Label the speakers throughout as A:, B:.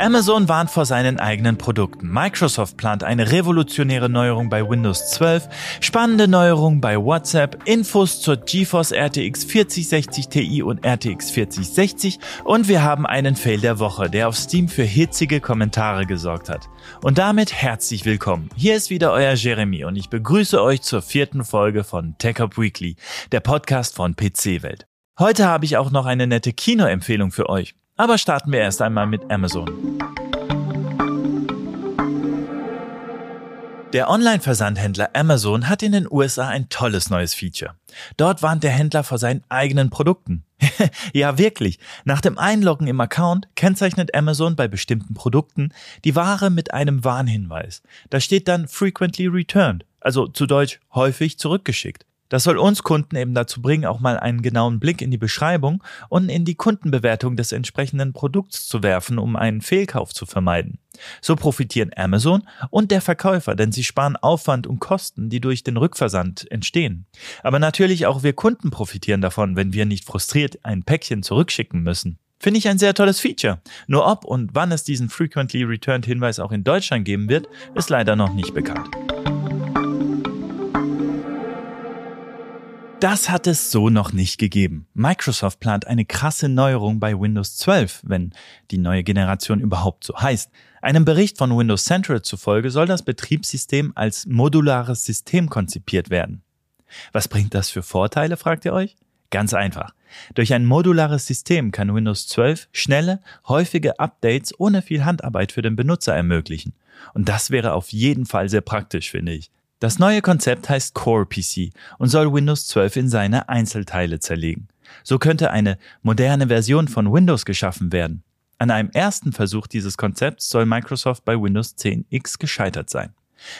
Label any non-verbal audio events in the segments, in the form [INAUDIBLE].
A: Amazon warnt vor seinen eigenen Produkten. Microsoft plant eine revolutionäre Neuerung bei Windows 12, spannende Neuerungen bei WhatsApp, Infos zur GeForce RTX 4060 Ti und RTX 4060 und wir haben einen Fail der Woche, der auf Steam für hitzige Kommentare gesorgt hat. Und damit herzlich willkommen. Hier ist wieder euer Jeremy und ich begrüße euch zur vierten Folge von TechUp Weekly, der Podcast von PC Welt. Heute habe ich auch noch eine nette Kinoempfehlung für euch. Aber starten wir erst einmal mit Amazon. Der Online-Versandhändler Amazon hat in den USA ein tolles neues Feature. Dort warnt der Händler vor seinen eigenen Produkten. [LAUGHS] ja, wirklich. Nach dem Einloggen im Account kennzeichnet Amazon bei bestimmten Produkten die Ware mit einem Warnhinweis. Da steht dann frequently returned, also zu Deutsch häufig zurückgeschickt. Das soll uns Kunden eben dazu bringen, auch mal einen genauen Blick in die Beschreibung und in die Kundenbewertung des entsprechenden Produkts zu werfen, um einen Fehlkauf zu vermeiden. So profitieren Amazon und der Verkäufer, denn sie sparen Aufwand und Kosten, die durch den Rückversand entstehen. Aber natürlich auch wir Kunden profitieren davon, wenn wir nicht frustriert ein Päckchen zurückschicken müssen. Finde ich ein sehr tolles Feature. Nur ob und wann es diesen Frequently Returned Hinweis auch in Deutschland geben wird, ist leider noch nicht bekannt. Das hat es so noch nicht gegeben. Microsoft plant eine krasse Neuerung bei Windows 12, wenn die neue Generation überhaupt so heißt. Einem Bericht von Windows Central zufolge soll das Betriebssystem als modulares System konzipiert werden. Was bringt das für Vorteile, fragt ihr euch? Ganz einfach. Durch ein modulares System kann Windows 12 schnelle, häufige Updates ohne viel Handarbeit für den Benutzer ermöglichen. Und das wäre auf jeden Fall sehr praktisch, finde ich. Das neue Konzept heißt Core PC und soll Windows 12 in seine Einzelteile zerlegen. So könnte eine moderne Version von Windows geschaffen werden. An einem ersten Versuch dieses Konzepts soll Microsoft bei Windows 10 X gescheitert sein.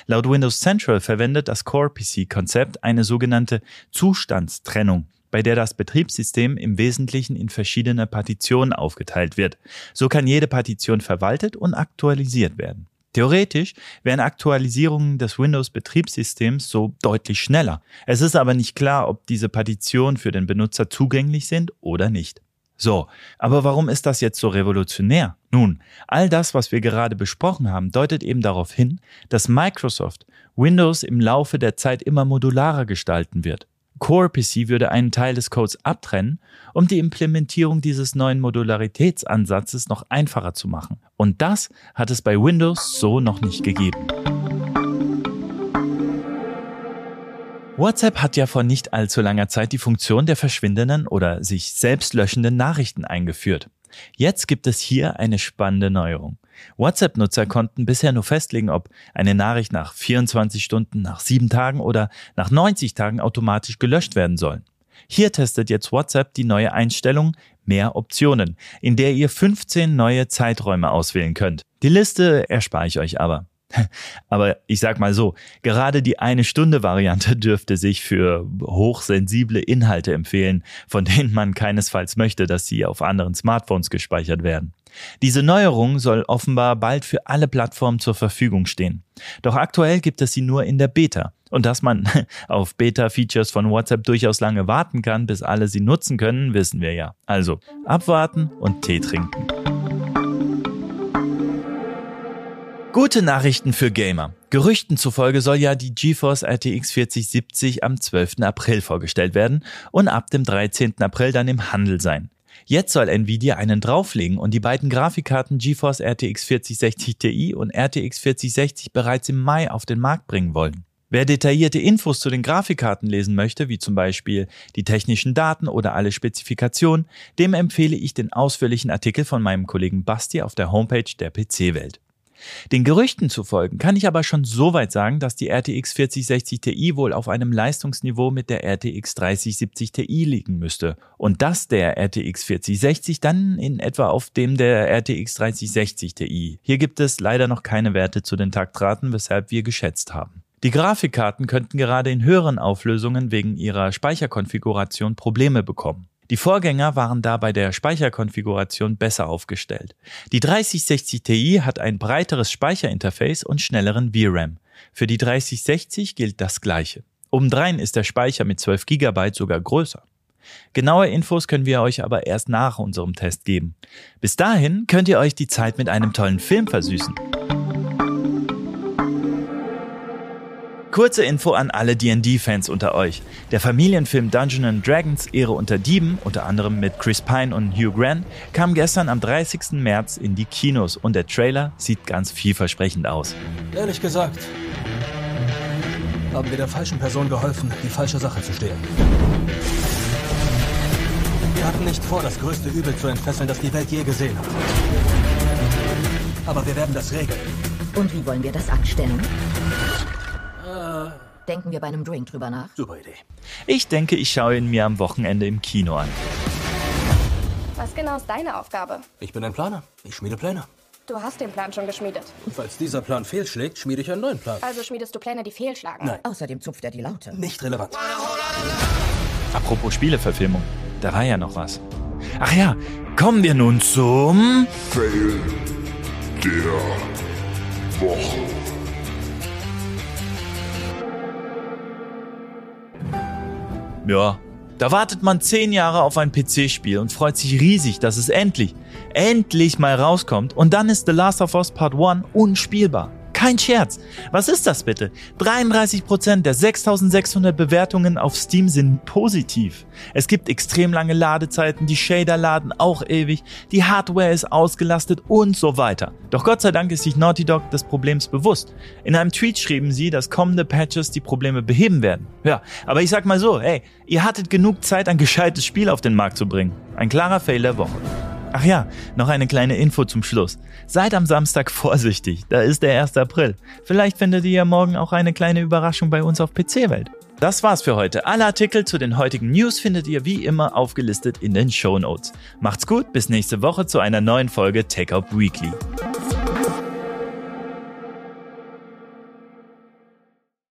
A: Laut Windows Central verwendet das Core PC-Konzept eine sogenannte Zustandstrennung, bei der das Betriebssystem im Wesentlichen in verschiedene Partitionen aufgeteilt wird. So kann jede Partition verwaltet und aktualisiert werden. Theoretisch wären Aktualisierungen des Windows-Betriebssystems so deutlich schneller. Es ist aber nicht klar, ob diese Partitionen für den Benutzer zugänglich sind oder nicht. So, aber warum ist das jetzt so revolutionär? Nun, all das, was wir gerade besprochen haben, deutet eben darauf hin, dass Microsoft Windows im Laufe der Zeit immer modularer gestalten wird. Core PC würde einen Teil des Codes abtrennen, um die Implementierung dieses neuen Modularitätsansatzes noch einfacher zu machen. Und das hat es bei Windows so noch nicht gegeben. WhatsApp hat ja vor nicht allzu langer Zeit die Funktion der verschwindenden oder sich selbst löschenden Nachrichten eingeführt. Jetzt gibt es hier eine spannende Neuerung. WhatsApp-Nutzer konnten bisher nur festlegen, ob eine Nachricht nach 24 Stunden, nach 7 Tagen oder nach 90 Tagen automatisch gelöscht werden soll. Hier testet jetzt WhatsApp die neue Einstellung Mehr Optionen, in der ihr 15 neue Zeiträume auswählen könnt. Die Liste erspare ich euch aber. Aber ich sag mal so, gerade die eine Stunde Variante [LAUGHS] dürfte sich für hochsensible Inhalte empfehlen, von denen man keinesfalls möchte, dass sie auf anderen Smartphones gespeichert werden. Diese Neuerung soll offenbar bald für alle Plattformen zur Verfügung stehen. Doch aktuell gibt es sie nur in der Beta. Und dass man [LAUGHS] auf Beta-Features von WhatsApp durchaus lange warten kann, bis alle sie nutzen können, wissen wir ja. Also abwarten und Tee trinken. Gute Nachrichten für Gamer. Gerüchten zufolge soll ja die GeForce RTX 4070 am 12. April vorgestellt werden und ab dem 13. April dann im Handel sein. Jetzt soll Nvidia einen drauflegen und die beiden Grafikkarten GeForce RTX 4060 Ti und RTX 4060 bereits im Mai auf den Markt bringen wollen. Wer detaillierte Infos zu den Grafikkarten lesen möchte, wie zum Beispiel die technischen Daten oder alle Spezifikationen, dem empfehle ich den ausführlichen Artikel von meinem Kollegen Basti auf der Homepage der PC-Welt. Den Gerüchten zu folgen kann ich aber schon so weit sagen, dass die RTX 4060 Ti wohl auf einem Leistungsniveau mit der RTX 3070 Ti liegen müsste und dass der RTX 4060 dann in etwa auf dem der RTX 3060 Ti. Hier gibt es leider noch keine Werte zu den Taktraten, weshalb wir geschätzt haben. Die Grafikkarten könnten gerade in höheren Auflösungen wegen ihrer Speicherkonfiguration Probleme bekommen. Die Vorgänger waren da bei der Speicherkonfiguration besser aufgestellt. Die 3060 Ti hat ein breiteres Speicherinterface und schnelleren VRAM. Für die 3060 gilt das gleiche. Obendrein ist der Speicher mit 12 GB sogar größer. Genaue Infos können wir euch aber erst nach unserem Test geben. Bis dahin könnt ihr euch die Zeit mit einem tollen Film versüßen. Kurze Info an alle D&D-Fans unter euch. Der Familienfilm Dungeons Dragons Ehre unter Dieben, unter anderem mit Chris Pine und Hugh Grant, kam gestern am 30. März in die Kinos und der Trailer sieht ganz vielversprechend aus.
B: Ehrlich gesagt, haben wir der falschen Person geholfen, die falsche Sache zu stehlen. Wir hatten nicht vor, das größte Übel zu entfesseln, das die Welt je gesehen hat. Aber wir werden das regeln.
C: Und wie wollen wir das anstellen? Denken wir bei einem Drink drüber nach?
B: Super Idee.
A: Ich denke, ich schaue ihn mir am Wochenende im Kino an.
D: Was genau ist deine Aufgabe?
B: Ich bin ein Planer. Ich schmiede Pläne.
D: Du hast den Plan schon geschmiedet.
B: Falls dieser Plan fehlschlägt, schmiede ich einen neuen Plan.
D: Also schmiedest du Pläne, die fehlschlagen.
B: Nein.
C: Außerdem zupft er die Laute.
B: Nicht relevant.
A: Apropos Spieleverfilmung, da war ja noch was. Ach ja, kommen wir nun zum...
E: Fail der Woche.
A: Ja, da wartet man zehn Jahre auf ein PC-Spiel und freut sich riesig, dass es endlich, endlich mal rauskommt und dann ist The Last of Us Part 1 unspielbar. Kein Scherz. Was ist das bitte? 33% der 6600 Bewertungen auf Steam sind positiv. Es gibt extrem lange Ladezeiten, die Shader laden auch ewig, die Hardware ist ausgelastet und so weiter. Doch Gott sei Dank ist sich Naughty Dog des Problems bewusst. In einem Tweet schrieben sie, dass kommende Patches die Probleme beheben werden. Ja, aber ich sag mal so, hey, ihr hattet genug Zeit, ein gescheites Spiel auf den Markt zu bringen. Ein klarer Fail der Woche. Ach ja, noch eine kleine Info zum Schluss. Seid am Samstag vorsichtig, da ist der 1. April. Vielleicht findet ihr ja morgen auch eine kleine Überraschung bei uns auf PC-Welt. Das war's für heute. Alle Artikel zu den heutigen News findet ihr wie immer aufgelistet in den Show Notes. Macht's gut, bis nächste Woche zu einer neuen Folge Take Up Weekly.